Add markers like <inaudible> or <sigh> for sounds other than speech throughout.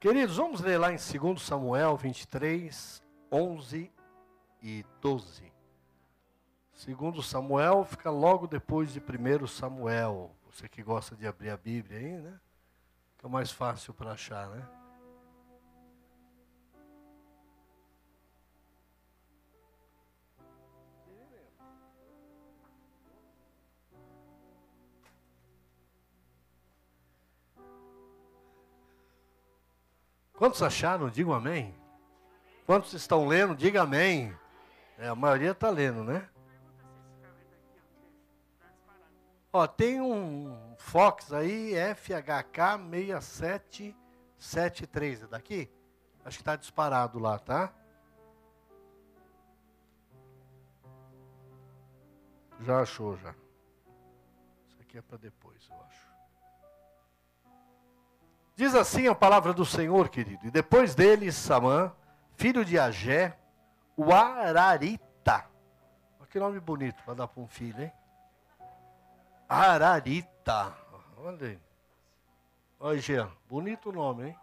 Queridos, vamos ler lá em 2 Samuel 23, 11 e 12. 2 Samuel fica logo depois de 1 Samuel. Você que gosta de abrir a Bíblia aí, né? Fica mais fácil para achar, né? Quantos acharam? Digam amém. Quantos estão lendo? Diga amém. É, a maioria está lendo, né? Ó, tem um Fox aí, FHK 6773. É daqui? Acho que está disparado lá, tá? Já achou, já. Isso aqui é para depois, eu acho. Diz assim a palavra do Senhor, querido. E depois dele, Samã, filho de Agé, o Ararita. Que nome bonito para dar para um filho, hein? Ararita. Olha aí. Olha, Jean, bonito nome, hein?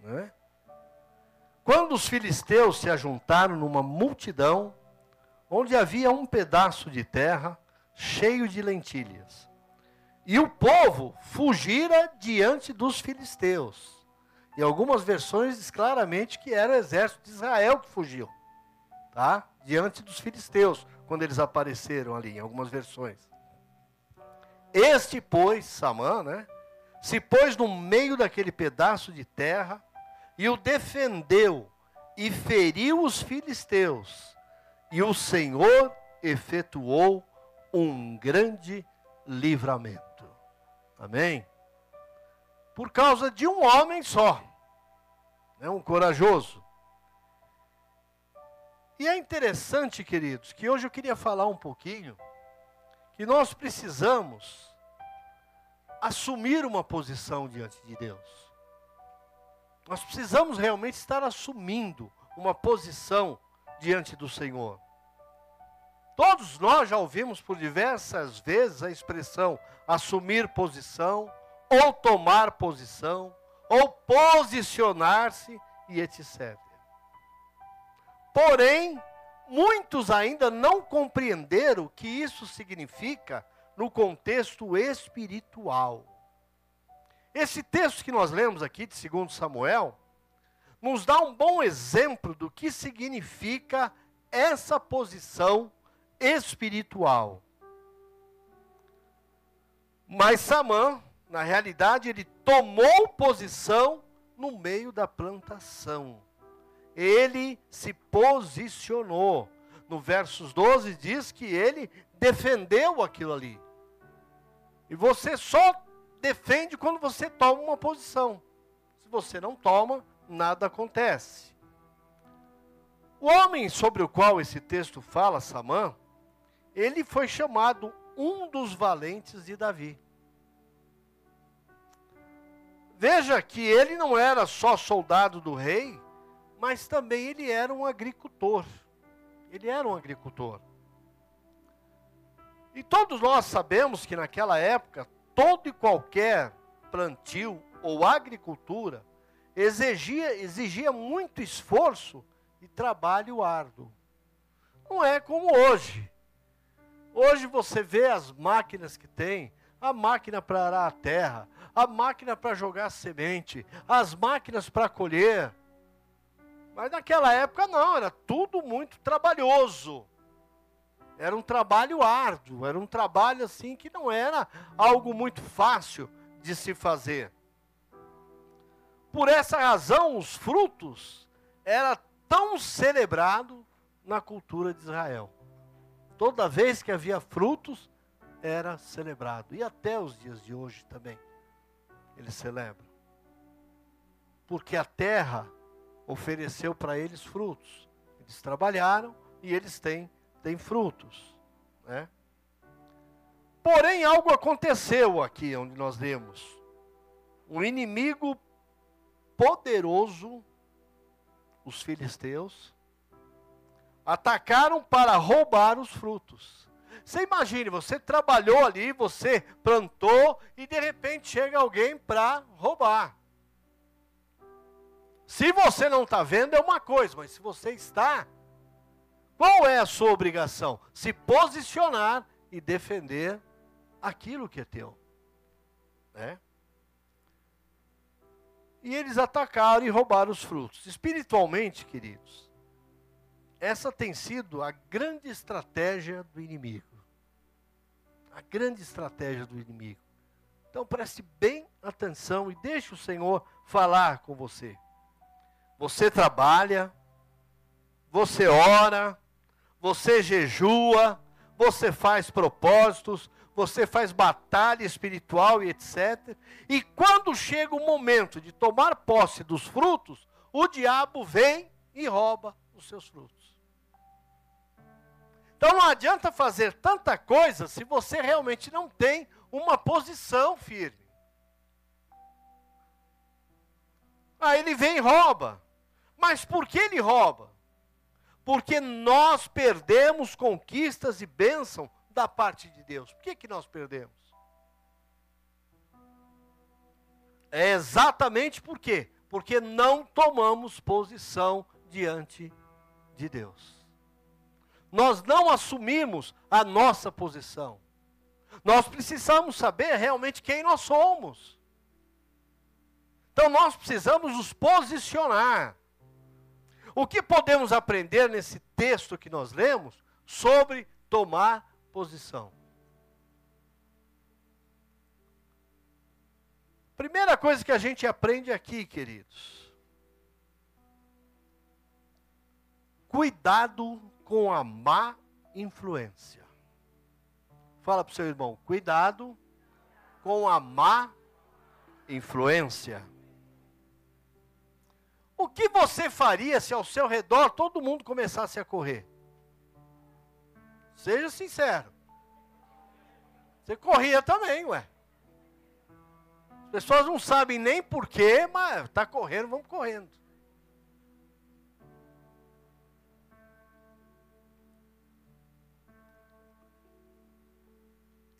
Né? Quando os filisteus se ajuntaram numa multidão, onde havia um pedaço de terra cheio de lentilhas, e o povo fugira diante dos filisteus. E algumas versões diz claramente que era o exército de Israel que fugiu, tá? Diante dos filisteus, quando eles apareceram ali, em algumas versões. Este, pois, Samã, né? Se pôs no meio daquele pedaço de terra e o defendeu e feriu os filisteus. E o Senhor efetuou um grande livramento. Amém? Por causa de um homem só, né, um corajoso. E é interessante, queridos, que hoje eu queria falar um pouquinho que nós precisamos assumir uma posição diante de Deus. Nós precisamos realmente estar assumindo uma posição diante do Senhor. Todos nós já ouvimos por diversas vezes a expressão assumir posição, ou tomar posição, ou posicionar-se e etc. Porém, muitos ainda não compreenderam o que isso significa no contexto espiritual. Esse texto que nós lemos aqui de 2 Samuel nos dá um bom exemplo do que significa essa posição espiritual. Mas Samã, na realidade, ele tomou posição no meio da plantação. Ele se posicionou. No versos 12 diz que ele defendeu aquilo ali. E você só defende quando você toma uma posição. Se você não toma, nada acontece. O homem sobre o qual esse texto fala, Samã, ele foi chamado um dos valentes de Davi. Veja que ele não era só soldado do rei, mas também ele era um agricultor. Ele era um agricultor. E todos nós sabemos que naquela época, todo e qualquer plantio ou agricultura exigia, exigia muito esforço e trabalho árduo. Não é como hoje. Hoje você vê as máquinas que tem, a máquina para arar a terra, a máquina para jogar semente, as máquinas para colher. Mas naquela época não, era tudo muito trabalhoso. Era um trabalho árduo, era um trabalho assim que não era algo muito fácil de se fazer. Por essa razão, os frutos era tão celebrado na cultura de Israel. Toda vez que havia frutos, era celebrado. E até os dias de hoje também, eles celebram. Porque a terra ofereceu para eles frutos. Eles trabalharam e eles têm, têm frutos. Né? Porém, algo aconteceu aqui onde nós lemos. Um inimigo poderoso, os filisteus, atacaram para roubar os frutos. Você imagine, você trabalhou ali, você plantou e de repente chega alguém para roubar. Se você não está vendo, é uma coisa, mas se você está, qual é a sua obrigação? Se posicionar e defender aquilo que é teu. Né? E eles atacaram e roubaram os frutos. Espiritualmente, queridos, essa tem sido a grande estratégia do inimigo. A grande estratégia do inimigo. Então preste bem atenção e deixe o Senhor falar com você. Você trabalha, você ora, você jejua, você faz propósitos, você faz batalha espiritual e etc. E quando chega o momento de tomar posse dos frutos, o diabo vem e rouba os seus frutos. Então não adianta fazer tanta coisa se você realmente não tem uma posição firme. Aí ele vem e rouba. Mas por que ele rouba? Porque nós perdemos conquistas e bênção da parte de Deus. Por que, que nós perdemos? É exatamente por quê? Porque não tomamos posição diante de Deus nós não assumimos a nossa posição. Nós precisamos saber realmente quem nós somos. Então nós precisamos nos posicionar. O que podemos aprender nesse texto que nós lemos sobre tomar posição? Primeira coisa que a gente aprende aqui, queridos. Cuidado com a má influência. Fala para o seu irmão, cuidado com a má influência. O que você faria se ao seu redor todo mundo começasse a correr? Seja sincero. Você corria também, ué. As pessoas não sabem nem porquê, mas está correndo, vamos correndo.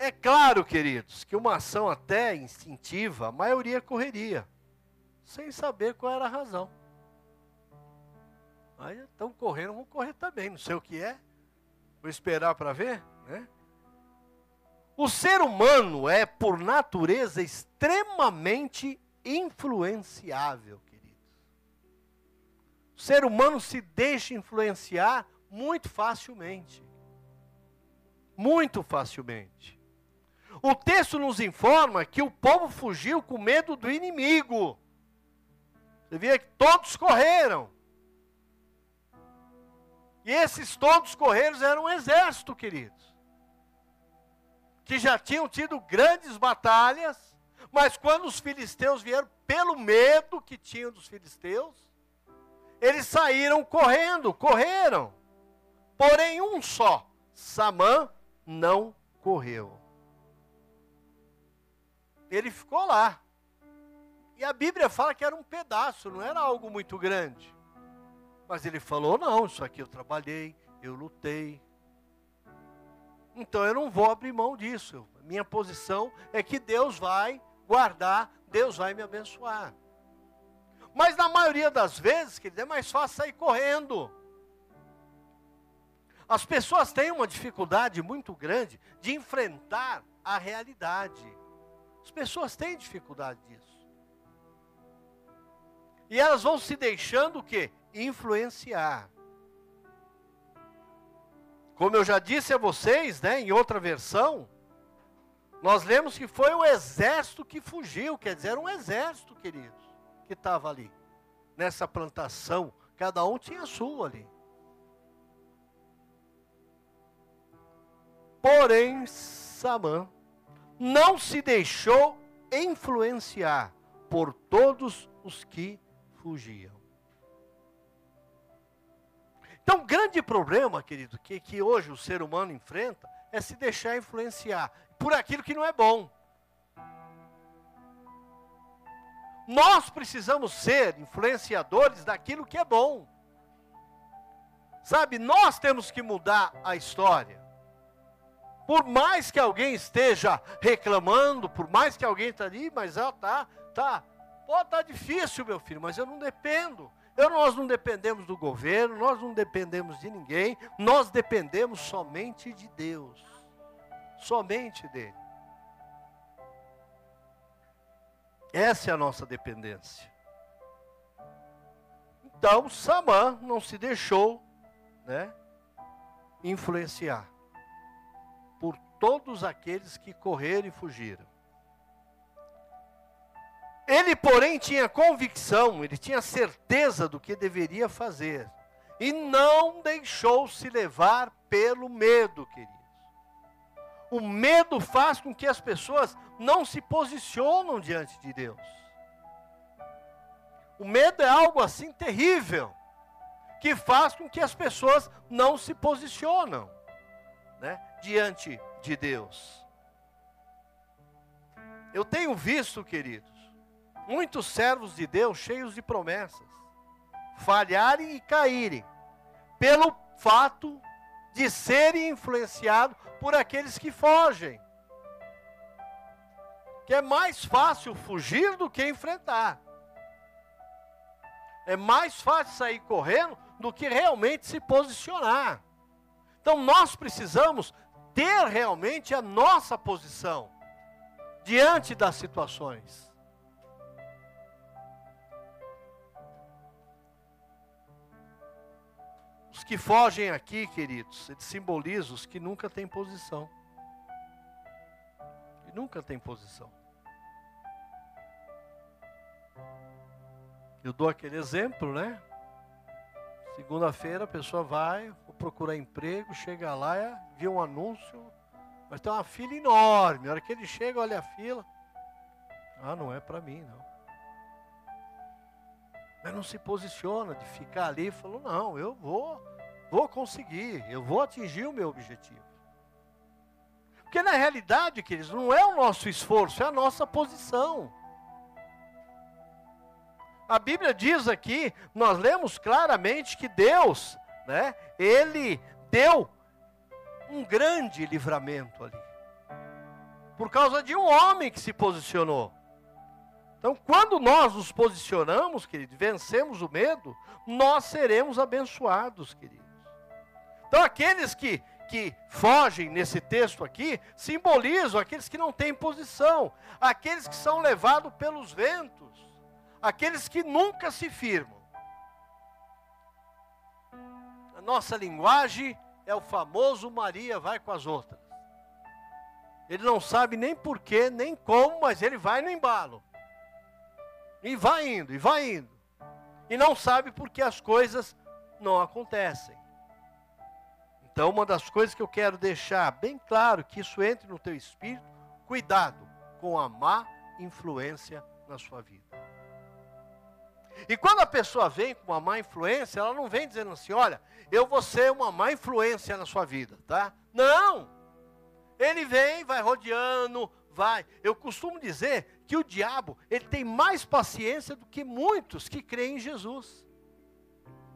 É claro, queridos, que uma ação até instintiva, a maioria correria, sem saber qual era a razão. Aí estão correndo, vão correr também, não sei o que é. Vou esperar para ver, né? O ser humano é, por natureza, extremamente influenciável, queridos. O ser humano se deixa influenciar muito facilmente. Muito facilmente. O texto nos informa que o povo fugiu com medo do inimigo. Você vê que todos correram. E esses todos correram eram um exército, queridos. Que já tinham tido grandes batalhas, mas quando os filisteus vieram, pelo medo que tinham dos filisteus, eles saíram correndo, correram. Porém, um só, Samã, não correu ele ficou lá. E a Bíblia fala que era um pedaço, não era algo muito grande. Mas ele falou: não, isso aqui eu trabalhei, eu lutei. Então eu não vou abrir mão disso. Minha posição é que Deus vai guardar, Deus vai me abençoar. Mas na maioria das vezes, querido, é mais fácil sair correndo. As pessoas têm uma dificuldade muito grande de enfrentar a realidade. As pessoas têm dificuldade disso. E elas vão se deixando o quê? Influenciar. Como eu já disse a vocês, né, em outra versão, nós lemos que foi o exército que fugiu, quer dizer, era um exército, queridos, que estava ali, nessa plantação. Cada um tinha a sua ali. Porém, Samã não se deixou influenciar por todos os que fugiam. Então, o grande problema, querido, que, que hoje o ser humano enfrenta é se deixar influenciar por aquilo que não é bom. Nós precisamos ser influenciadores daquilo que é bom. Sabe, nós temos que mudar a história. Por mais que alguém esteja reclamando, por mais que alguém está ali, mas ela está, tá. Pô, tá difícil, meu filho, mas eu não dependo. Eu, nós não dependemos do governo, nós não dependemos de ninguém, nós dependemos somente de Deus. Somente dele. Essa é a nossa dependência. Então, Samã não se deixou né, influenciar todos aqueles que correram e fugiram. Ele, porém, tinha convicção, ele tinha certeza do que deveria fazer. E não deixou-se levar pelo medo, queridos. O medo faz com que as pessoas não se posicionam diante de Deus. O medo é algo assim terrível, que faz com que as pessoas não se posicionam né, diante de Deus. Eu tenho visto, queridos, muitos servos de Deus cheios de promessas falharem e caírem pelo fato de serem influenciados por aqueles que fogem. Que é mais fácil fugir do que enfrentar. É mais fácil sair correndo do que realmente se posicionar. Então nós precisamos ter realmente a nossa posição diante das situações. Os que fogem aqui, queridos, eles simbolizam os que nunca têm posição. E nunca têm posição. Eu dou aquele exemplo, né? Segunda-feira a pessoa vai, procurar emprego, chega lá, é, vê um anúncio, mas tem uma fila enorme. Na hora que ele chega, olha a fila. Ah, não é para mim, não. Mas não se posiciona de ficar ali e falou, não, eu vou, vou conseguir, eu vou atingir o meu objetivo. Porque na realidade, queridos, não é o nosso esforço, é a nossa posição. A Bíblia diz aqui, nós lemos claramente que Deus, né, ele deu um grande livramento ali. Por causa de um homem que se posicionou. Então, quando nós nos posicionamos, querido, vencemos o medo, nós seremos abençoados, queridos. Então, aqueles que, que fogem nesse texto aqui, simbolizam aqueles que não têm posição, aqueles que são levados pelos ventos, aqueles que nunca se firmam. A nossa linguagem é o famoso Maria vai com as outras. Ele não sabe nem porquê, nem como, mas ele vai no embalo. E vai indo, e vai indo. E não sabe por que as coisas não acontecem. Então, uma das coisas que eu quero deixar bem claro que isso entre no teu espírito, cuidado com a má influência na sua vida. E quando a pessoa vem com uma má influência, ela não vem dizendo assim: olha, eu vou ser uma má influência na sua vida, tá? Não! Ele vem, vai rodeando, vai. Eu costumo dizer que o diabo, ele tem mais paciência do que muitos que creem em Jesus.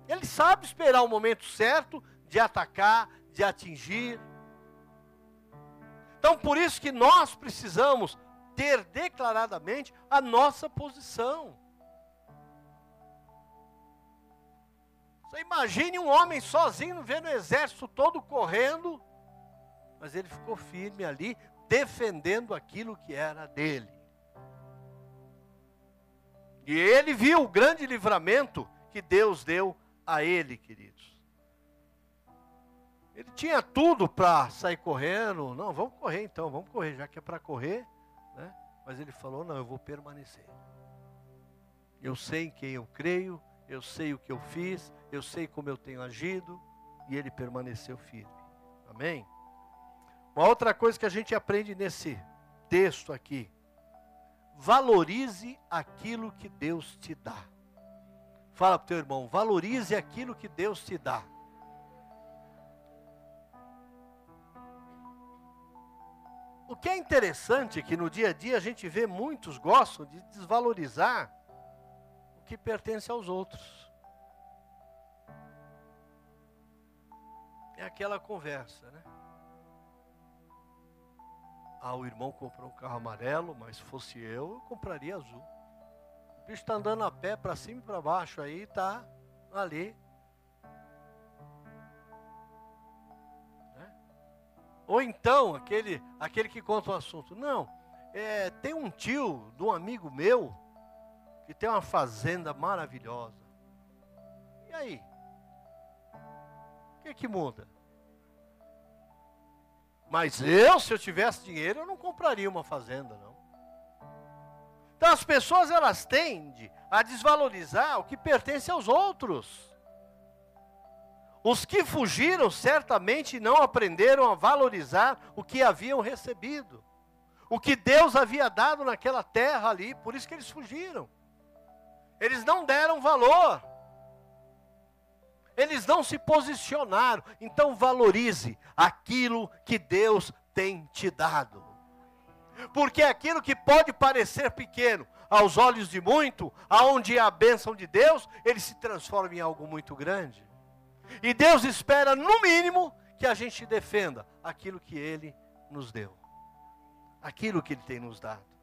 Ele sabe esperar o momento certo de atacar, de atingir. Então, por isso que nós precisamos ter declaradamente a nossa posição. Imagine um homem sozinho vendo o exército todo correndo, mas ele ficou firme ali, defendendo aquilo que era dele. E ele viu o grande livramento que Deus deu a ele, queridos. Ele tinha tudo para sair correndo. Não, vamos correr então, vamos correr, já que é para correr. Né? Mas ele falou: não, eu vou permanecer. Eu sei em quem eu creio, eu sei o que eu fiz, eu sei como eu tenho agido, e ele permaneceu firme. Amém? Uma outra coisa que a gente aprende nesse texto aqui: valorize aquilo que Deus te dá. Fala para o teu irmão, valorize aquilo que Deus te dá. O que é interessante é que no dia a dia a gente vê muitos gostam de desvalorizar que pertence aos outros. É aquela conversa, né? Ah, o irmão comprou um carro amarelo, mas se fosse eu, eu compraria azul. O bicho está andando a pé para cima e para baixo aí, está ali. Né? Ou então, aquele, aquele que conta o assunto. Não, é, tem um tio de um amigo meu que tem uma fazenda maravilhosa. E aí? O que, que muda? Mas eu, se eu tivesse dinheiro, eu não compraria uma fazenda, não. Então as pessoas elas tendem a desvalorizar o que pertence aos outros. Os que fugiram certamente não aprenderam a valorizar o que haviam recebido. O que Deus havia dado naquela terra ali, por isso que eles fugiram. Eles não deram valor. Eles não se posicionaram. Então valorize aquilo que Deus tem te dado. Porque aquilo que pode parecer pequeno aos olhos de muito, aonde é a bênção de Deus, ele se transforma em algo muito grande. E Deus espera, no mínimo, que a gente defenda aquilo que Ele nos deu, aquilo que Ele tem nos dado.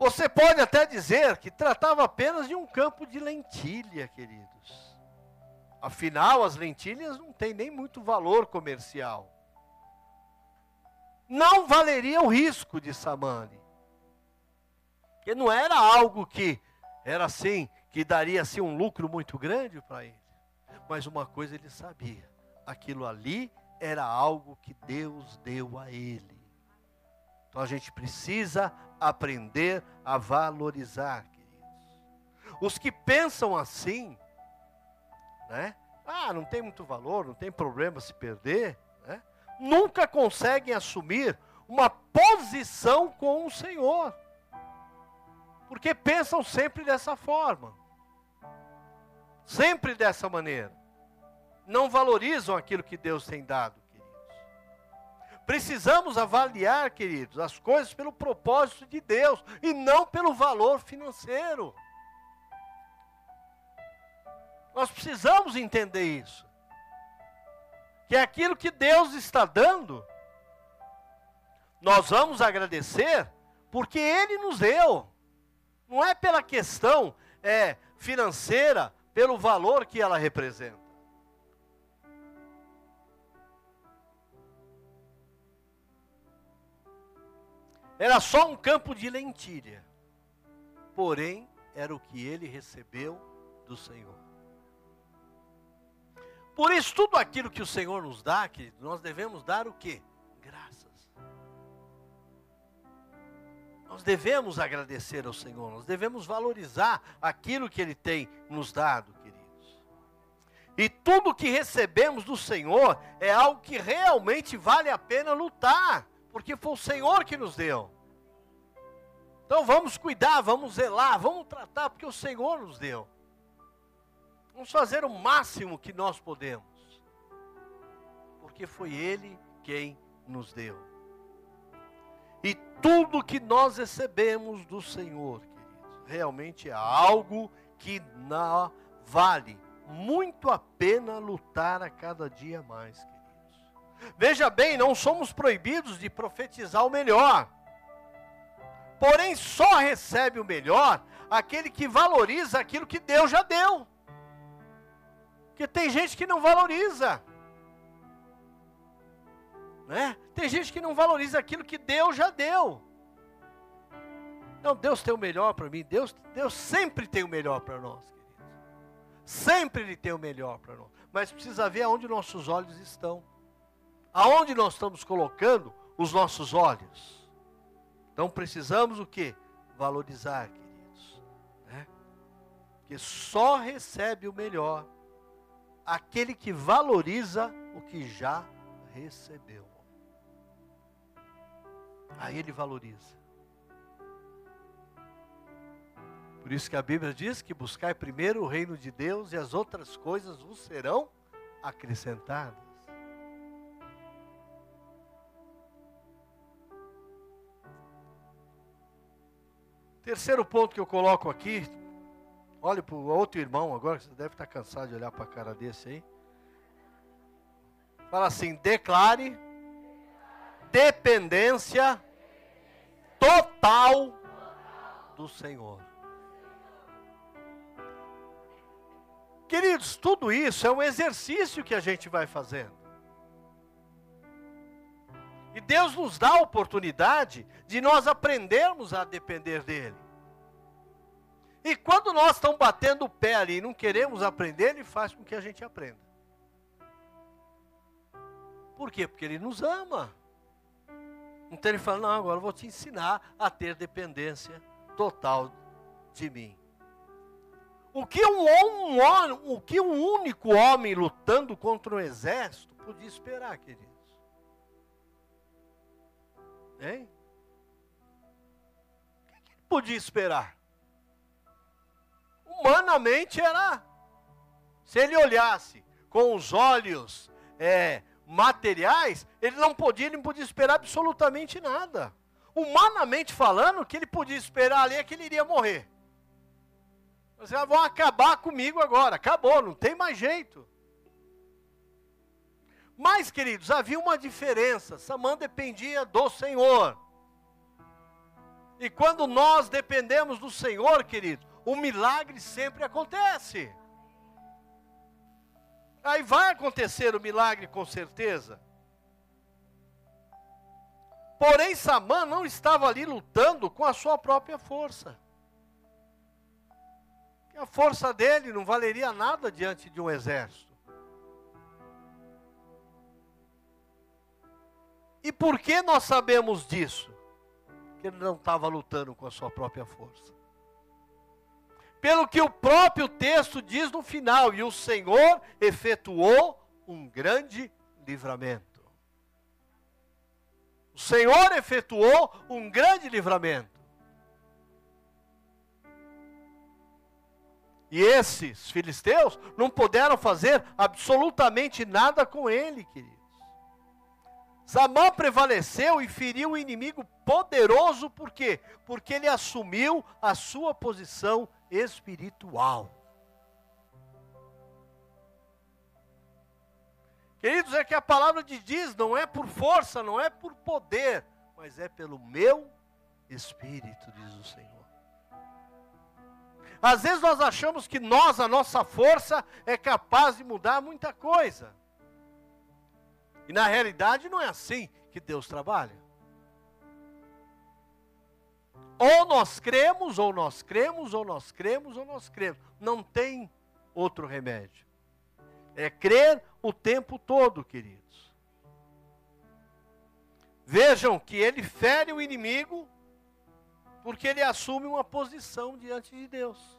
Você pode até dizer que tratava apenas de um campo de lentilha, queridos. Afinal, as lentilhas não têm nem muito valor comercial. Não valeria o risco de Samani. Porque não era algo que era assim, que daria assim um lucro muito grande para ele. Mas uma coisa ele sabia, aquilo ali era algo que Deus deu a ele. Então a gente precisa aprender a valorizar, queridos. Os que pensam assim, né? Ah, não tem muito valor, não tem problema se perder, né? Nunca conseguem assumir uma posição com o Senhor. Porque pensam sempre dessa forma. Sempre dessa maneira. Não valorizam aquilo que Deus tem dado. Precisamos avaliar, queridos, as coisas pelo propósito de Deus e não pelo valor financeiro. Nós precisamos entender isso. Que é aquilo que Deus está dando, nós vamos agradecer porque Ele nos deu. Não é pela questão é, financeira, pelo valor que ela representa. Era só um campo de lentilha. Porém, era o que ele recebeu do Senhor. Por isso, tudo aquilo que o Senhor nos dá, querido, nós devemos dar o quê? Nós devemos agradecer ao Senhor, nós devemos valorizar aquilo que Ele tem nos dado, queridos. E tudo que recebemos do Senhor é algo que realmente vale a pena lutar, porque foi o Senhor que nos deu. Então vamos cuidar, vamos zelar, vamos tratar, porque o Senhor nos deu. Vamos fazer o máximo que nós podemos, porque foi Ele quem nos deu. E tudo que nós recebemos do Senhor, queridos, realmente é algo que não vale muito a pena lutar a cada dia mais, queridos. Veja bem, não somos proibidos de profetizar o melhor. Porém, só recebe o melhor aquele que valoriza aquilo que Deus já deu. Porque tem gente que não valoriza. Né? Tem gente que não valoriza aquilo que Deus já deu. Não, Deus tem o melhor para mim. Deus, Deus sempre tem o melhor para nós, queridos. Sempre Ele tem o melhor para nós. Mas precisa ver aonde nossos olhos estão. Aonde nós estamos colocando os nossos olhos. Então precisamos o que? Valorizar, queridos. Né? Porque só recebe o melhor aquele que valoriza o que já recebeu. Aí ele valoriza. Por isso que a Bíblia diz que buscai primeiro o reino de Deus e as outras coisas vos serão acrescentadas. Terceiro ponto que eu coloco aqui, olhe para o outro irmão agora, você deve estar cansado de olhar para a cara desse aí. Fala assim: declare dependência total do Senhor. Queridos, tudo isso é um exercício que a gente vai fazendo. E Deus nos dá a oportunidade de nós aprendermos a depender dEle. E quando nós estamos batendo o pé ali e não queremos aprender, Ele faz com que a gente aprenda. Por quê? Porque Ele nos ama. Então Ele fala: Não, agora eu vou te ensinar a ter dependência total de mim. O que um, um, o que um único homem lutando contra um exército podia esperar, queridos? Hein? O que ele podia esperar? Humanamente era. Se ele olhasse com os olhos é, materiais, ele não podia, ele não podia esperar absolutamente nada. Humanamente falando, o que ele podia esperar ali é que ele iria morrer. Vocês vão acabar comigo agora. Acabou, não tem mais jeito. Mas, queridos, havia uma diferença. Samã dependia do Senhor. E quando nós dependemos do Senhor, querido, o milagre sempre acontece. Aí vai acontecer o milagre com certeza. Porém, Samã não estava ali lutando com a sua própria força a força dele não valeria nada diante de um exército. E por que nós sabemos disso? Que ele não estava lutando com a sua própria força. Pelo que o próprio texto diz no final: e o Senhor efetuou um grande livramento. O Senhor efetuou um grande livramento. E esses filisteus não puderam fazer absolutamente nada com ele, queridos. Samã prevaleceu e feriu o inimigo poderoso, por quê? Porque ele assumiu a sua posição espiritual. Queridos, é que a palavra de diz não é por força, não é por poder, mas é pelo meu espírito, diz o Senhor. Às vezes nós achamos que nós, a nossa força, é capaz de mudar muita coisa. E na realidade não é assim que Deus trabalha. Ou nós cremos, ou nós cremos, ou nós cremos, ou nós cremos. Não tem outro remédio. É crer o tempo todo, queridos. Vejam que ele fere o inimigo porque ele assume uma posição diante de Deus.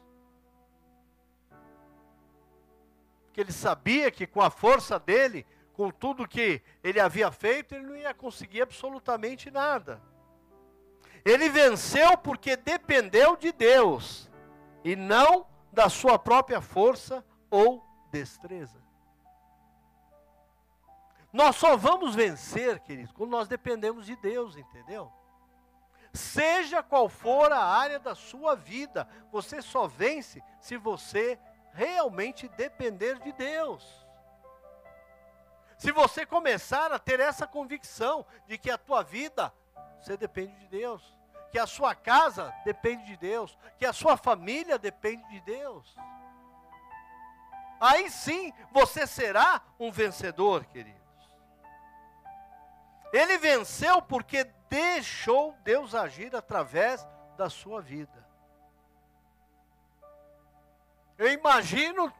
Porque ele sabia que com a força dele, com tudo que ele havia feito, ele não ia conseguir absolutamente nada. Ele venceu porque dependeu de Deus e não da sua própria força ou destreza. Nós só vamos vencer, queridos, quando nós dependemos de Deus, entendeu? Seja qual for a área da sua vida, você só vence se você realmente depender de Deus. Se você começar a ter essa convicção de que a tua vida, você depende de Deus, que a sua casa depende de Deus, que a sua família depende de Deus. Aí sim você será um vencedor, queridos. Ele venceu porque deixou Deus agir através da sua vida. Eu imagino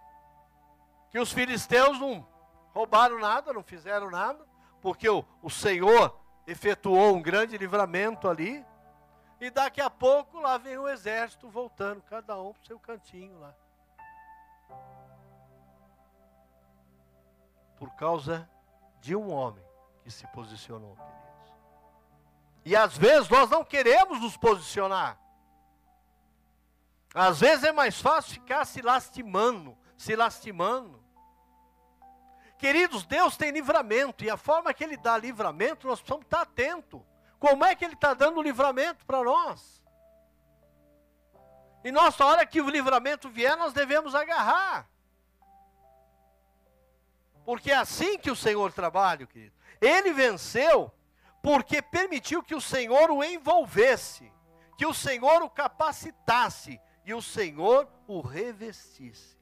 que os filisteus não roubaram nada, não fizeram nada, porque o, o Senhor efetuou um grande livramento ali, e daqui a pouco lá vem o exército voltando, cada um para o seu cantinho lá. Por causa de um homem que se posicionou, querido. E às vezes nós não queremos nos posicionar. Às vezes é mais fácil ficar se lastimando, se lastimando. Queridos, Deus tem livramento, e a forma que Ele dá livramento, nós precisamos estar atentos. Como é que Ele está dando livramento para nós? E nossa hora que o livramento vier, nós devemos agarrar. Porque é assim que o Senhor trabalha, querido. Ele venceu porque permitiu que o Senhor o envolvesse, que o Senhor o capacitasse e o Senhor o revestisse.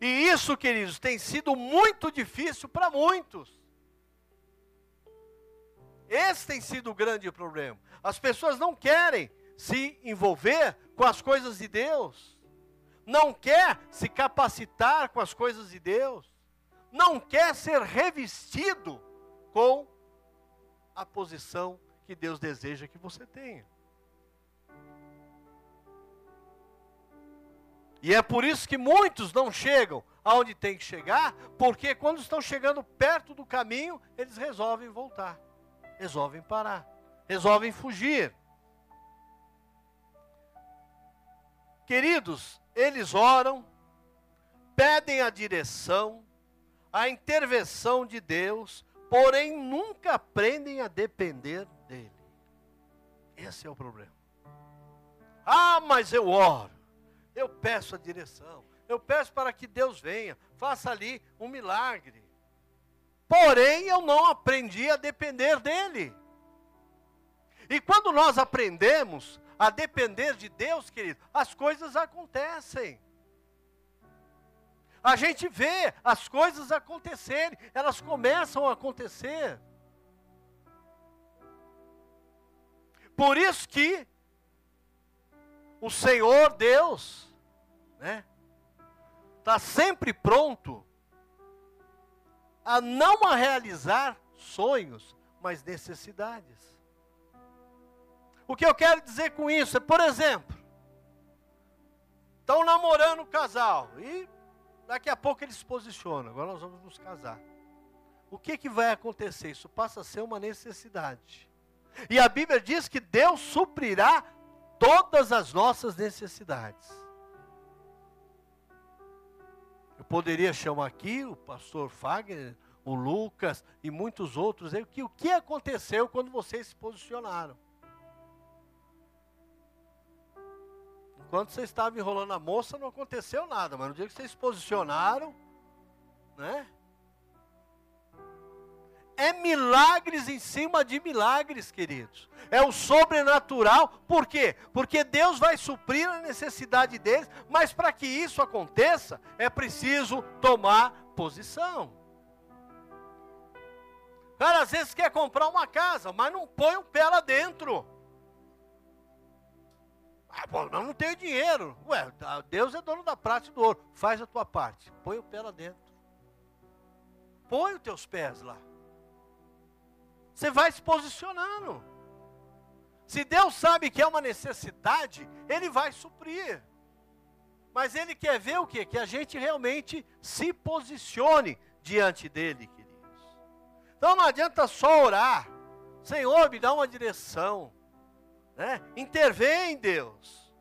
E isso, queridos, tem sido muito difícil para muitos. Esse tem sido o grande problema. As pessoas não querem se envolver com as coisas de Deus. Não quer se capacitar com as coisas de Deus. Não quer ser revestido com a posição que Deus deseja que você tenha. E é por isso que muitos não chegam aonde tem que chegar, porque quando estão chegando perto do caminho, eles resolvem voltar, resolvem parar, resolvem fugir. Queridos, eles oram, pedem a direção, a intervenção de Deus, porém nunca aprendem a depender dele. Esse é o problema. Ah, mas eu oro, eu peço a direção, eu peço para que Deus venha, faça ali um milagre. Porém, eu não aprendi a depender dele. E quando nós aprendemos a depender de Deus, querido, as coisas acontecem. A gente vê as coisas acontecerem, elas começam a acontecer. Por isso que o Senhor Deus, né, está sempre pronto a não a realizar sonhos, mas necessidades. O que eu quero dizer com isso é, por exemplo, estão namorando o casal e daqui a pouco eles se posicionam. Agora nós vamos nos casar. O que, que vai acontecer? Isso passa a ser uma necessidade. E a Bíblia diz que Deus suprirá todas as nossas necessidades. Eu poderia chamar aqui o pastor Fagner, o Lucas e muitos outros, que o que aconteceu quando vocês se posicionaram? Enquanto você estava enrolando a moça, não aconteceu nada, mas no dia que vocês se posicionaram, né? É milagres em cima de milagres, queridos. É o sobrenatural. Por quê? Porque Deus vai suprir a necessidade deles, mas para que isso aconteça, é preciso tomar posição. Cara, às vezes quer comprar uma casa, mas não põe o pé lá dentro. Ah, bom, eu não tenho dinheiro. Ué, Deus é dono da prata e do ouro. Faz a tua parte. Põe o pé lá dentro. Põe os teus pés lá. Você vai se posicionando. Se Deus sabe que é uma necessidade, Ele vai suprir. Mas Ele quer ver o quê? Que a gente realmente se posicione diante dEle, queridos. Então não adianta só orar. Senhor, me dá uma direção. Né? Intervém, Deus.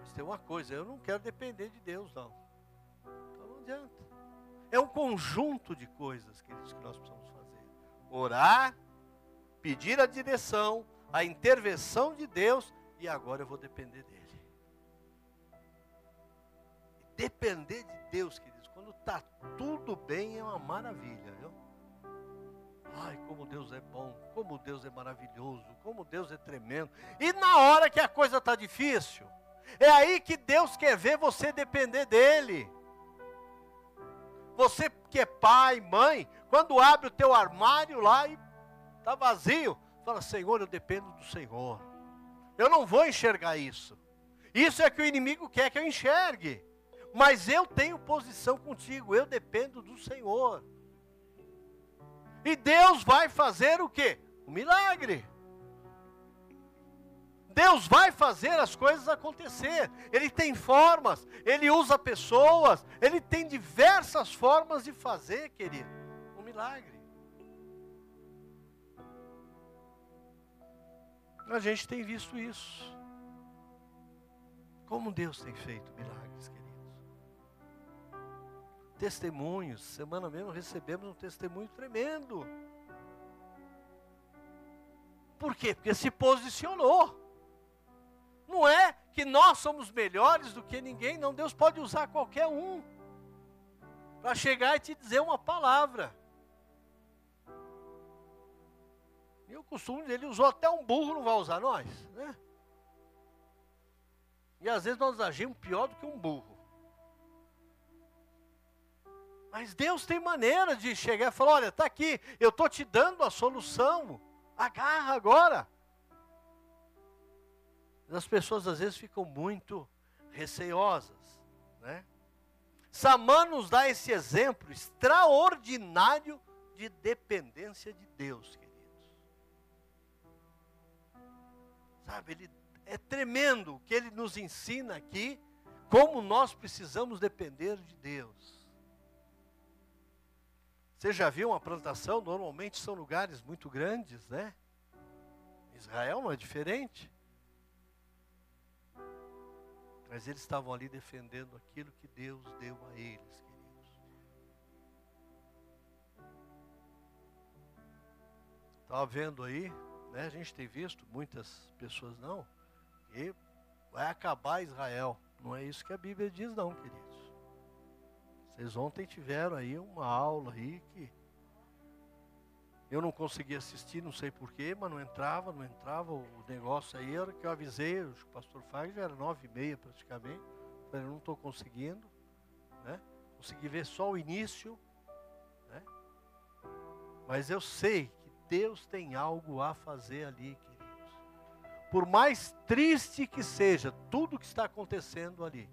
Mas tem uma coisa, eu não quero depender de Deus, não. Então não adianta. É um conjunto de coisas, queridos, que nós precisamos. Orar, pedir a direção, a intervenção de Deus, e agora eu vou depender dEle. Depender de Deus, queridos, quando está tudo bem, é uma maravilha, viu? Ai, como Deus é bom, como Deus é maravilhoso, como Deus é tremendo. E na hora que a coisa está difícil, é aí que Deus quer ver você depender dEle. Você que é pai, mãe, quando abre o teu armário lá e está vazio, fala, Senhor, eu dependo do Senhor. Eu não vou enxergar isso. Isso é que o inimigo quer que eu enxergue. Mas eu tenho posição contigo, eu dependo do Senhor. E Deus vai fazer o quê? Um milagre. Deus vai fazer as coisas acontecer. Ele tem formas, ele usa pessoas, ele tem diversas formas de fazer, querido, milagre. A gente tem visto isso. Como Deus tem feito milagres, querido testemunhos. Semana mesmo recebemos um testemunho tremendo. Por quê? Porque se posicionou. Não é que nós somos melhores do que ninguém, não. Deus pode usar qualquer um para chegar e te dizer uma palavra. E o costume dele, usou até um burro, não vai usar nós, né? E às vezes nós agimos pior do que um burro. Mas Deus tem maneira de chegar e falar: olha, está aqui, eu estou te dando a solução, agarra agora. As pessoas às vezes ficam muito receiosas, né? Samã nos dá esse exemplo extraordinário de dependência de Deus, Sabe, ele é tremendo o que ele nos ensina aqui, como nós precisamos depender de Deus. Você já viu uma plantação? Normalmente são lugares muito grandes, né? Israel não é diferente. Mas eles estavam ali defendendo aquilo que Deus deu a eles, queridos. Estava vendo aí, né? A gente tem visto muitas pessoas não, e vai acabar Israel. Não é isso que a Bíblia diz, não, queridos. Vocês ontem tiveram aí uma aula aí que eu não consegui assistir, não sei porquê, mas não entrava, não entrava. O negócio aí era que eu avisei, o pastor Fag já era nove e meia praticamente. Falei, não estou conseguindo. Né? Consegui ver só o início. Né? Mas eu sei que Deus tem algo a fazer ali, queridos. Por mais triste que seja tudo que está acontecendo ali.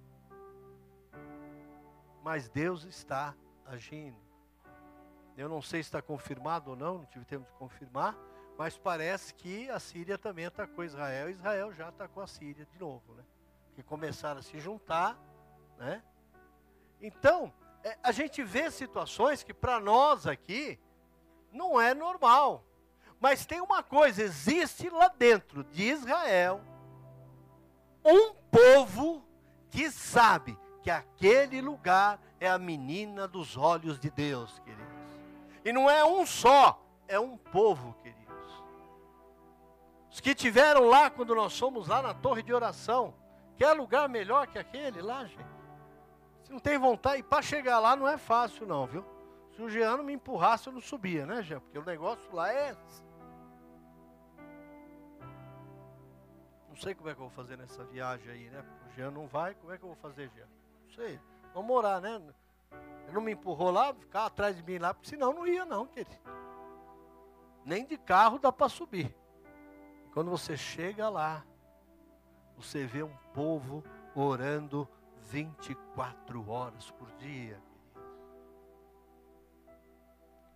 Mas Deus está agindo. Eu não sei se está confirmado ou não, não tive tempo de confirmar, mas parece que a Síria também atacou Israel, e Israel já atacou a Síria de novo, né? Porque começaram a se juntar, né? Então, é, a gente vê situações que para nós aqui não é normal. Mas tem uma coisa, existe lá dentro de Israel um povo que sabe que aquele lugar é a menina dos olhos de Deus, querido. E não é um só, é um povo, queridos. Os que tiveram lá quando nós fomos lá na torre de oração, quer lugar melhor que aquele lá, gente? Se não tem vontade, e para chegar lá não é fácil não, viu? Se o Jean não me empurrasse, eu não subia, né, Jean? Porque o negócio lá é. Sei como é que eu vou fazer nessa viagem aí, né? O Jean não vai, como é que eu vou fazer, Jean? Não sei. Vamos orar, né? Ele não me empurrou lá, ficava atrás de mim lá, porque senão não ia não, querido. Nem de carro dá para subir. Quando você chega lá, você vê um povo orando 24 horas por dia.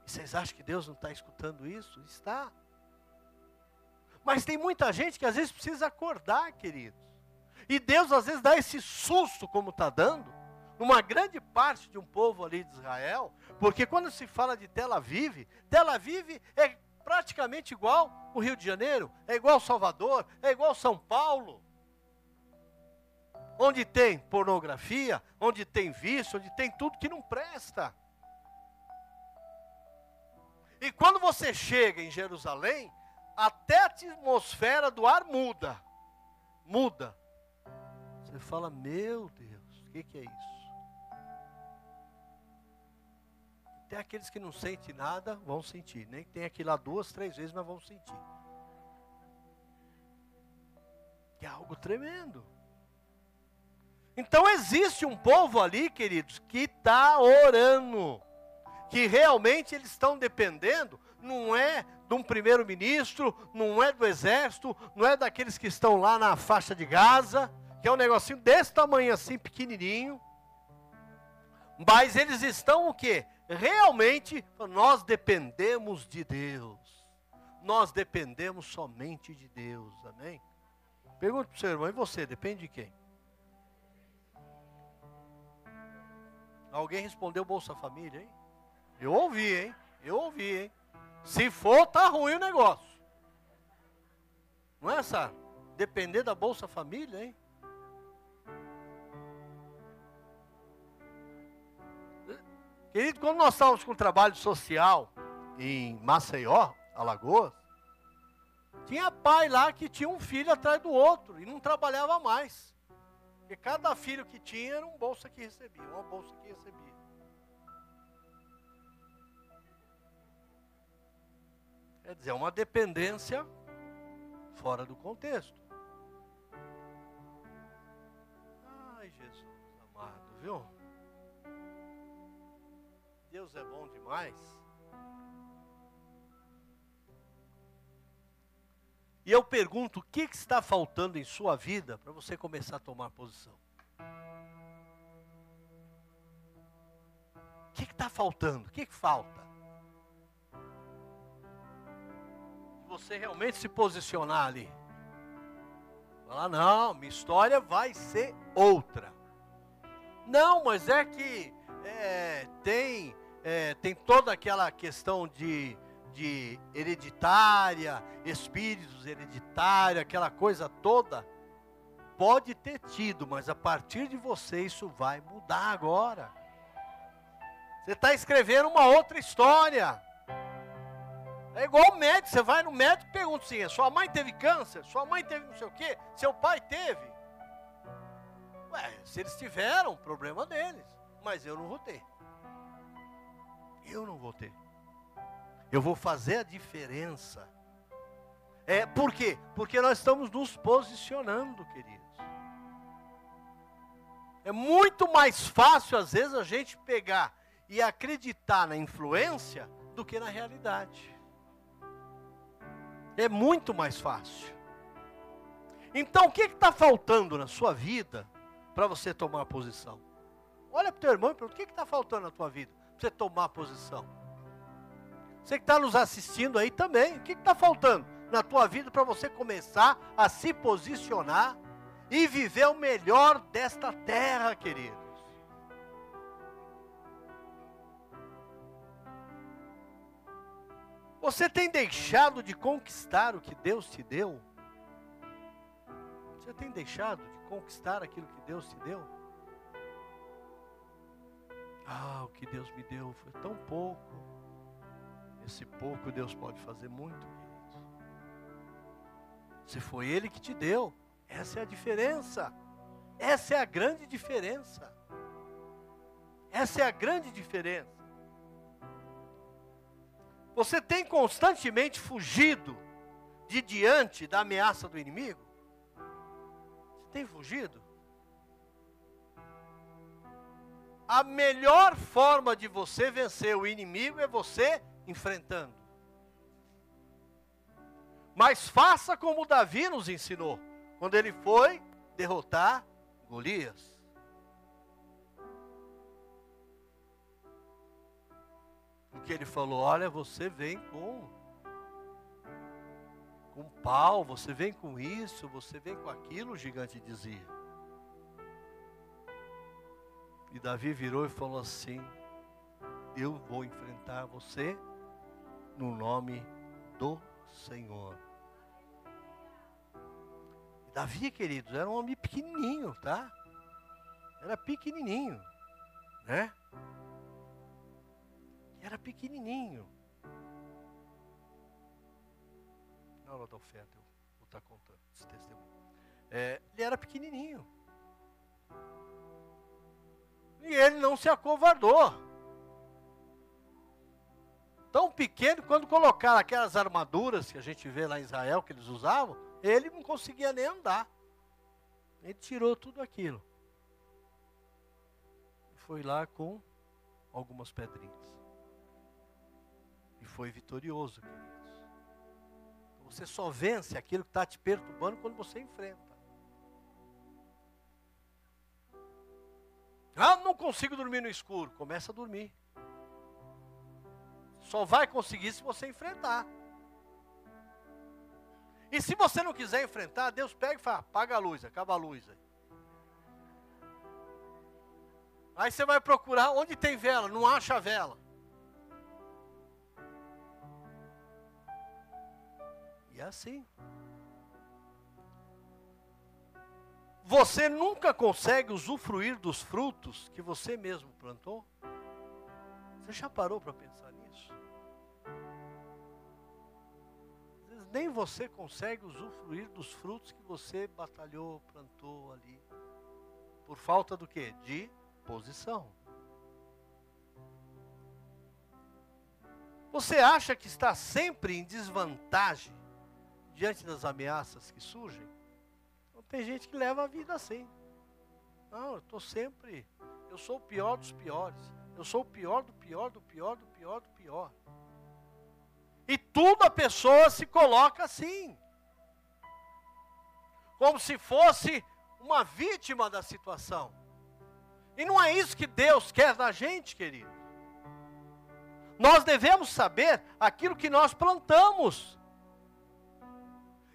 E vocês acham que Deus não está escutando isso? Está. Mas tem muita gente que às vezes precisa acordar, queridos. E Deus às vezes dá esse susto, como está dando numa grande parte de um povo ali de Israel, porque quando se fala de Tel Aviv, Tel Aviv é praticamente igual o Rio de Janeiro, é igual Salvador, é igual São Paulo. Onde tem pornografia, onde tem vício, onde tem tudo que não presta. E quando você chega em Jerusalém, até a atmosfera do ar muda. Muda. Você fala, meu Deus, o que, que é isso? Até aqueles que não sentem nada vão sentir. Nem que ir lá duas, três vezes, mas vão sentir. É algo tremendo. Então existe um povo ali, queridos, que está orando. Que realmente eles estão dependendo, não é de um primeiro-ministro, não é do exército, não é daqueles que estão lá na faixa de Gaza, que é um negocinho desse tamanho assim, pequenininho. Mas eles estão o quê? realmente nós dependemos de Deus. Nós dependemos somente de Deus. Amém? Pergunta para o seu irmão, e você, depende de quem? Alguém respondeu Bolsa Família, hein? Eu ouvi, hein? Eu ouvi, hein? Se for, tá ruim o negócio. Não é, Sara? Depender da Bolsa Família, hein? Querido, quando nós estávamos com trabalho social em Maceió, Alagoas, tinha pai lá que tinha um filho atrás do outro e não trabalhava mais. Porque cada filho que tinha era um bolsa que recebia, uma bolsa que recebia. Quer dizer, é uma dependência fora do contexto. Ai, Jesus amado, viu? Deus é bom demais. E eu pergunto, o que, que está faltando em sua vida para você começar a tomar posição? O que está faltando? O que, que falta? Você realmente se posicionar ali. Falar, não, minha história vai ser outra. Não, mas é que é, tem, é, tem toda aquela questão de, de hereditária, espíritos hereditários, aquela coisa toda. Pode ter tido, mas a partir de você isso vai mudar agora. Você está escrevendo uma outra história. É igual o médico, você vai no médico e pergunta assim: sua mãe teve câncer? Sua mãe teve não sei o quê? Seu pai teve? Ué, se eles tiveram, problema deles. Mas eu não vou ter. Eu não vou ter. Eu vou fazer a diferença. É, por quê? Porque nós estamos nos posicionando, queridos. É muito mais fácil, às vezes, a gente pegar e acreditar na influência do que na realidade. É muito mais fácil. Então, o que está faltando na sua vida para você tomar posição? Olha para o teu irmão e pergunta: o que está faltando na tua vida para você tomar posição? Você que está nos assistindo aí também, o que está faltando na tua vida para você começar a se posicionar e viver o melhor desta terra, querido? Você tem deixado de conquistar o que Deus te deu? Você tem deixado de conquistar aquilo que Deus te deu? Ah, o que Deus me deu foi tão pouco. Esse pouco Deus pode fazer muito, queridos. Se foi Ele que te deu, essa é a diferença. Essa é a grande diferença. Essa é a grande diferença. Você tem constantemente fugido de diante da ameaça do inimigo? Você tem fugido? A melhor forma de você vencer o inimigo é você enfrentando. Mas faça como Davi nos ensinou, quando ele foi derrotar Golias. Porque ele falou: Olha, você vem com com pau, você vem com isso, você vem com aquilo, o gigante dizia. E Davi virou e falou assim: Eu vou enfrentar você no nome do Senhor. E Davi, queridos, era um homem pequenininho, tá? Era pequenininho, né? Era pequenininho. Na hora da oferta, eu vou estar contando esse testemunho. É, ele era pequenininho. E ele não se acovardou. Tão pequeno, quando colocaram aquelas armaduras que a gente vê lá em Israel, que eles usavam, ele não conseguia nem andar. Ele tirou tudo aquilo. Foi lá com algumas pedrinhas foi vitorioso, queridos. Você só vence aquilo que está te perturbando quando você enfrenta. Ah, não consigo dormir no escuro. Começa a dormir. Só vai conseguir se você enfrentar. E se você não quiser enfrentar, Deus pega e fala, apaga a luz, acaba a luz. Aí. aí você vai procurar onde tem vela, não acha vela. E é assim. Você nunca consegue usufruir dos frutos que você mesmo plantou? Você já parou para pensar nisso? Nem você consegue usufruir dos frutos que você batalhou, plantou ali. Por falta do que? De posição. Você acha que está sempre em desvantagem diante das ameaças que surgem? Então, tem gente que leva a vida assim. Não, eu estou sempre. Eu sou o pior dos piores. Eu sou o pior do pior, do pior, do pior, do pior. E tudo a pessoa se coloca assim. Como se fosse uma vítima da situação. E não é isso que Deus quer da gente, querido. Nós devemos saber aquilo que nós plantamos.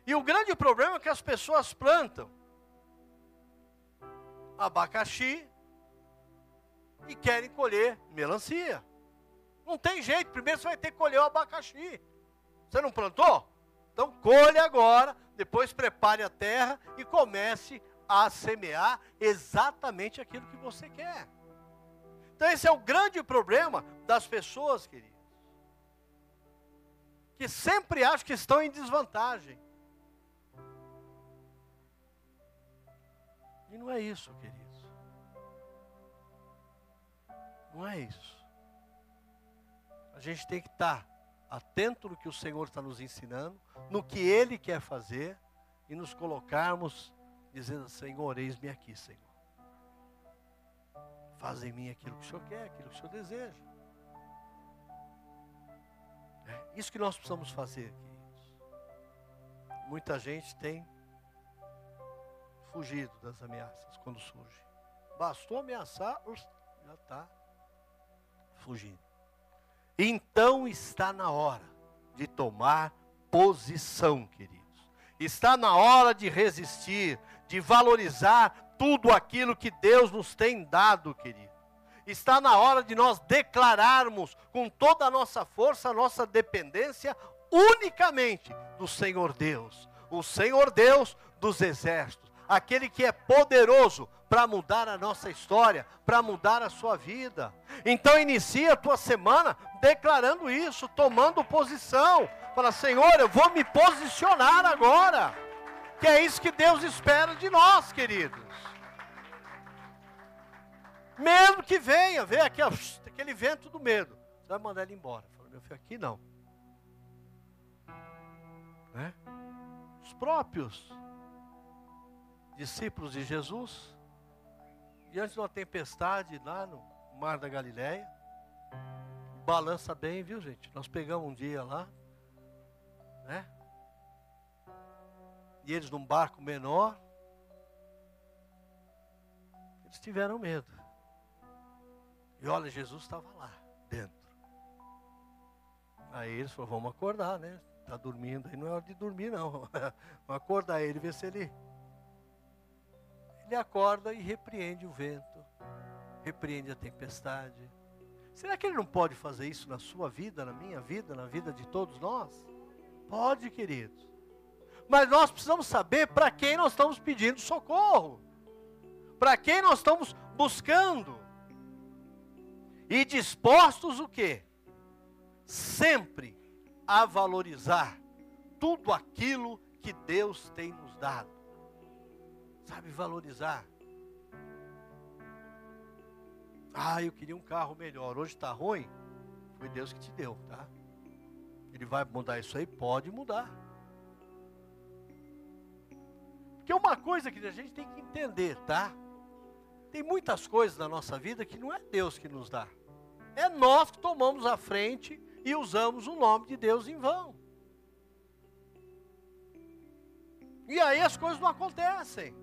E o grande problema é que as pessoas plantam abacaxi e querem colher melancia. Não tem jeito, primeiro você vai ter que colher o abacaxi. Você não plantou? Então colhe agora, depois prepare a terra e comece a semear exatamente aquilo que você quer. Então esse é o grande problema das pessoas, queridos. Que sempre acham que estão em desvantagem. E não é isso, queridos. Não é isso. A gente tem que estar atento no que o Senhor está nos ensinando, no que Ele quer fazer e nos colocarmos dizendo: Senhor, eis-me aqui, Senhor. Faz em mim aquilo que o Senhor quer, aquilo que o Senhor deseja. É isso que nós precisamos fazer, queridos. Muita gente tem fugido das ameaças quando surge. Bastou ameaçar, já está fugindo. Então está na hora de tomar posição, queridos. Está na hora de resistir, de valorizar tudo aquilo que Deus nos tem dado, querido. Está na hora de nós declararmos com toda a nossa força, a nossa dependência unicamente do Senhor Deus, o Senhor Deus dos exércitos, aquele que é poderoso para mudar a nossa história, para mudar a sua vida. Então inicia a tua semana declarando isso, tomando posição. Fala, Senhor, eu vou me posicionar agora. Que é isso que Deus espera de nós, queridos. Mesmo que venha, venha aquele vento do medo. Você vai mandar ele embora. Fala, meu filho, aqui não. Né? Os próprios discípulos de Jesus, diante de uma tempestade lá no Mar da Galileia, balança bem, viu gente? Nós pegamos um dia lá, né? E eles num barco menor, eles tiveram medo. E olha, Jesus estava lá, dentro. Aí eles falaram, vamos acordar, né? Está dormindo aí, não é hora de dormir não. <laughs> vamos acordar ele, ver se ele ele acorda e repreende o vento, repreende a tempestade. Será que ele não pode fazer isso na sua vida, na minha vida, na vida de todos nós? Pode, queridos. Mas nós precisamos saber para quem nós estamos pedindo socorro. Para quem nós estamos buscando. E dispostos o quê? Sempre a valorizar tudo aquilo que Deus tem nos dado. Sabe valorizar. Ah, eu queria um carro melhor. Hoje está ruim. Foi Deus que te deu, tá? Ele vai mudar isso aí? Pode mudar. Porque uma coisa que a gente tem que entender, tá? Tem muitas coisas na nossa vida que não é Deus que nos dá. É nós que tomamos a frente e usamos o nome de Deus em vão. E aí as coisas não acontecem.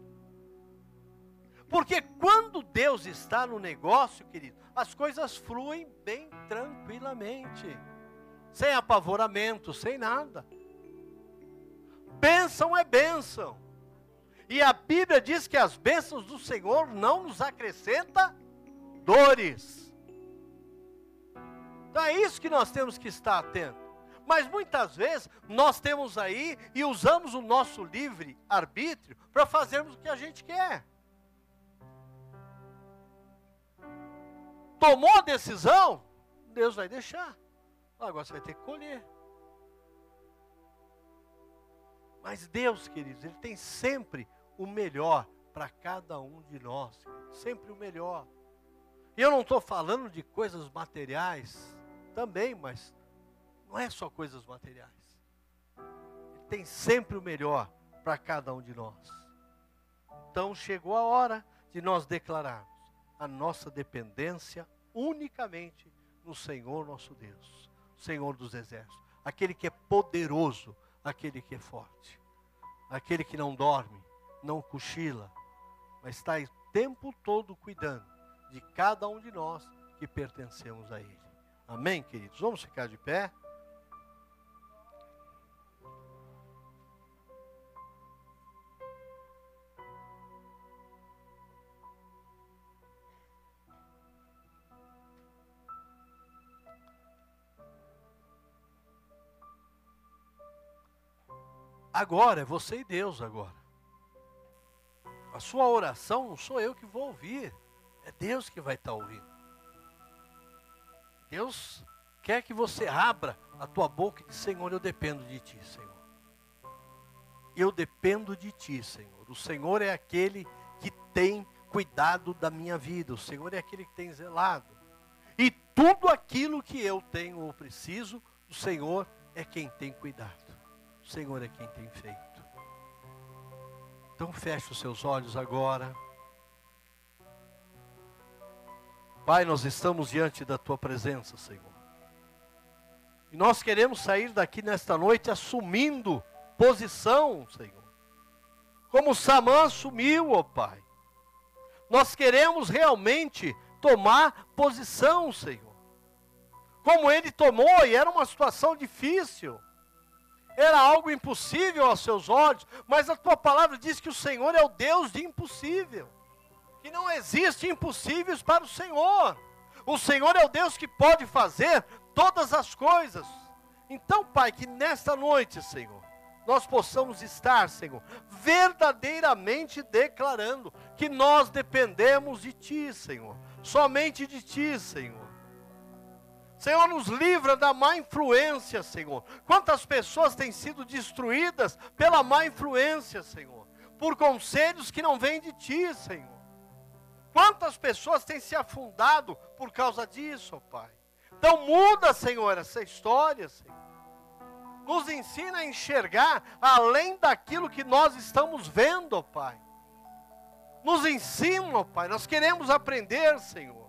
Porque quando Deus está no negócio, querido, as coisas fluem bem tranquilamente, sem apavoramento, sem nada. Bênção é bênção. E a Bíblia diz que as bênçãos do Senhor não nos acrescenta dores. Então é isso que nós temos que estar atentos. Mas muitas vezes nós temos aí e usamos o nosso livre arbítrio para fazermos o que a gente quer. Tomou a decisão, Deus vai deixar. Agora você vai ter que colher. Mas Deus, queridos, Ele tem sempre o melhor para cada um de nós. Sempre o melhor. E eu não estou falando de coisas materiais também, mas não é só coisas materiais. Ele tem sempre o melhor para cada um de nós. Então chegou a hora de nós declararmos a nossa dependência unicamente no Senhor nosso Deus, Senhor dos exércitos, aquele que é poderoso, aquele que é forte, aquele que não dorme, não cochila, mas está o tempo todo cuidando de cada um de nós que pertencemos a Ele. Amém, queridos? Vamos ficar de pé. Agora, é você e Deus agora. A sua oração não sou eu que vou ouvir, é Deus que vai estar ouvindo. Deus quer que você abra a tua boca e diz, Senhor, eu dependo de Ti, Senhor. Eu dependo de Ti, Senhor. O Senhor é aquele que tem cuidado da minha vida. O Senhor é aquele que tem zelado. E tudo aquilo que eu tenho ou preciso, o Senhor é quem tem cuidado. O Senhor é quem tem feito. Então feche os seus olhos agora. Pai, nós estamos diante da tua presença, Senhor. E nós queremos sair daqui nesta noite assumindo posição, Senhor. Como Samã assumiu, ó Pai. Nós queremos realmente tomar posição, Senhor. Como ele tomou, e era uma situação difícil era algo impossível aos seus olhos, mas a tua palavra diz que o Senhor é o Deus de impossível, que não existe impossíveis para o Senhor. O Senhor é o Deus que pode fazer todas as coisas. Então, Pai, que nesta noite, Senhor, nós possamos estar, Senhor, verdadeiramente declarando que nós dependemos de Ti, Senhor, somente de Ti, Senhor. Senhor, nos livra da má influência, Senhor. Quantas pessoas têm sido destruídas pela má influência, Senhor, por conselhos que não vêm de Ti, Senhor. Quantas pessoas têm se afundado por causa disso, ó Pai. Então muda, Senhor, essa história, Senhor. Nos ensina a enxergar além daquilo que nós estamos vendo, ó Pai. Nos ensina, ó Pai. Nós queremos aprender, Senhor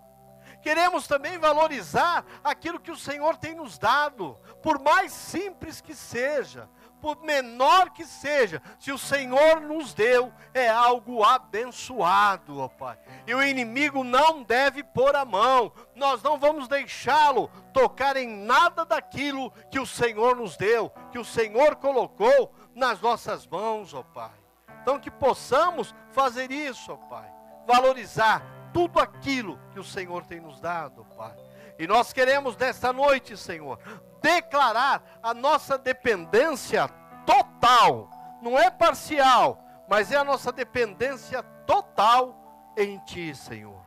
queremos também valorizar aquilo que o Senhor tem nos dado, por mais simples que seja, por menor que seja, se o Senhor nos deu, é algo abençoado, ó Pai. E o inimigo não deve pôr a mão, nós não vamos deixá-lo tocar em nada daquilo que o Senhor nos deu, que o Senhor colocou nas nossas mãos, ó Pai. Então que possamos fazer isso, ó Pai, valorizar tudo aquilo que o Senhor tem nos dado, Pai. E nós queremos nesta noite, Senhor, declarar a nossa dependência total, não é parcial, mas é a nossa dependência total em Ti, Senhor.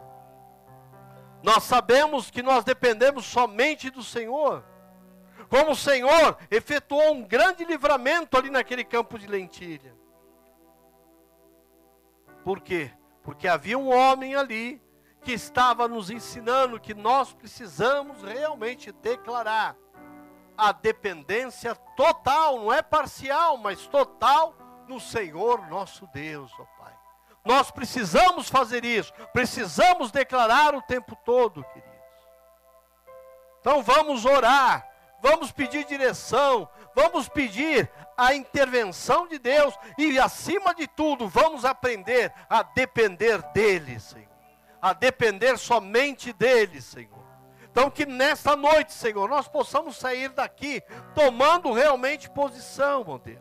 Nós sabemos que nós dependemos somente do Senhor. Como o Senhor efetuou um grande livramento ali naquele campo de lentilha. Por quê? Porque havia um homem ali que estava nos ensinando que nós precisamos realmente declarar a dependência total, não é parcial, mas total no Senhor nosso Deus, ó Pai. Nós precisamos fazer isso, precisamos declarar o tempo todo, queridos. Então vamos orar, vamos pedir direção, vamos pedir a intervenção de Deus e, acima de tudo, vamos aprender a depender dEle, Senhor. A depender somente dEle, Senhor. Então, que nesta noite, Senhor, nós possamos sair daqui tomando realmente posição, meu Deus.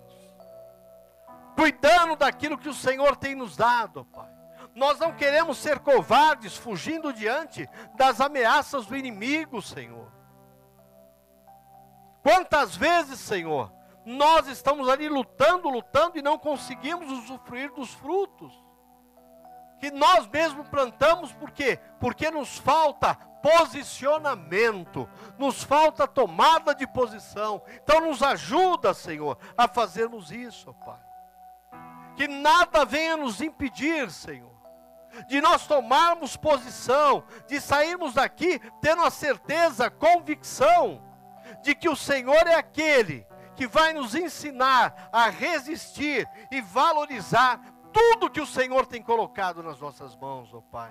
Cuidando daquilo que o Senhor tem nos dado, Pai. Nós não queremos ser covardes, fugindo diante das ameaças do inimigo, Senhor. Quantas vezes, Senhor, nós estamos ali lutando, lutando e não conseguimos usufruir dos frutos que nós mesmos plantamos, por quê? Porque nos falta posicionamento, nos falta tomada de posição. Então nos ajuda, Senhor, a fazermos isso, Pai. Que nada venha nos impedir, Senhor, de nós tomarmos posição, de sairmos daqui tendo a certeza, convicção de que o Senhor é aquele que vai nos ensinar a resistir e valorizar tudo que o Senhor tem colocado nas nossas mãos, ó oh Pai.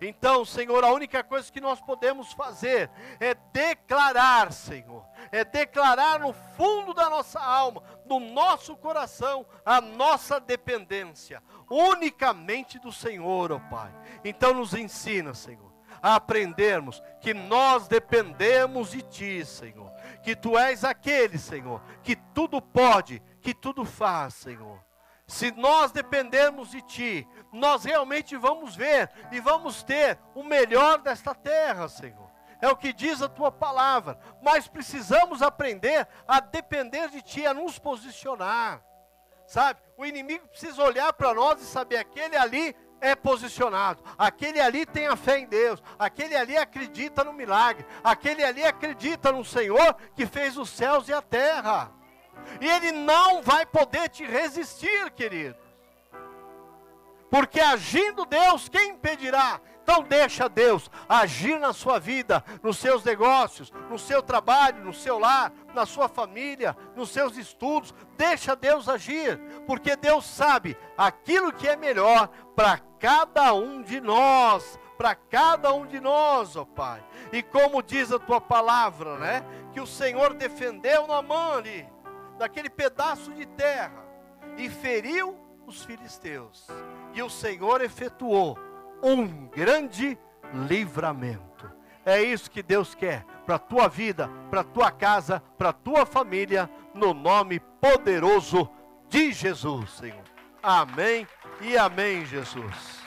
Então, Senhor, a única coisa que nós podemos fazer é declarar, Senhor, é declarar no fundo da nossa alma, no nosso coração, a nossa dependência, unicamente do Senhor, ó oh Pai. Então, nos ensina, Senhor, a aprendermos que nós dependemos de Ti, Senhor, que Tu és aquele, Senhor, que tudo pode, que tudo faz, Senhor. Se nós dependermos de Ti, nós realmente vamos ver e vamos ter o melhor desta terra, Senhor. É o que diz a Tua palavra. Mas precisamos aprender a depender de Ti, a nos posicionar. Sabe? O inimigo precisa olhar para nós e saber aquele ali é posicionado. Aquele ali tem a fé em Deus. Aquele ali acredita no milagre. Aquele ali acredita no Senhor que fez os céus e a terra. E ele não vai poder te resistir, queridos. Porque agindo Deus, quem impedirá? Então deixa Deus agir na sua vida, nos seus negócios, no seu trabalho, no seu lar, na sua família, nos seus estudos. Deixa Deus agir, porque Deus sabe aquilo que é melhor para cada um de nós, para cada um de nós, ó Pai. E como diz a tua palavra, né? Que o Senhor defendeu na mão ali daquele pedaço de terra e feriu os filisteus. E o Senhor efetuou um grande livramento. É isso que Deus quer para a tua vida, para a tua casa, para a tua família, no nome poderoso de Jesus, Senhor. Amém e amém, Jesus.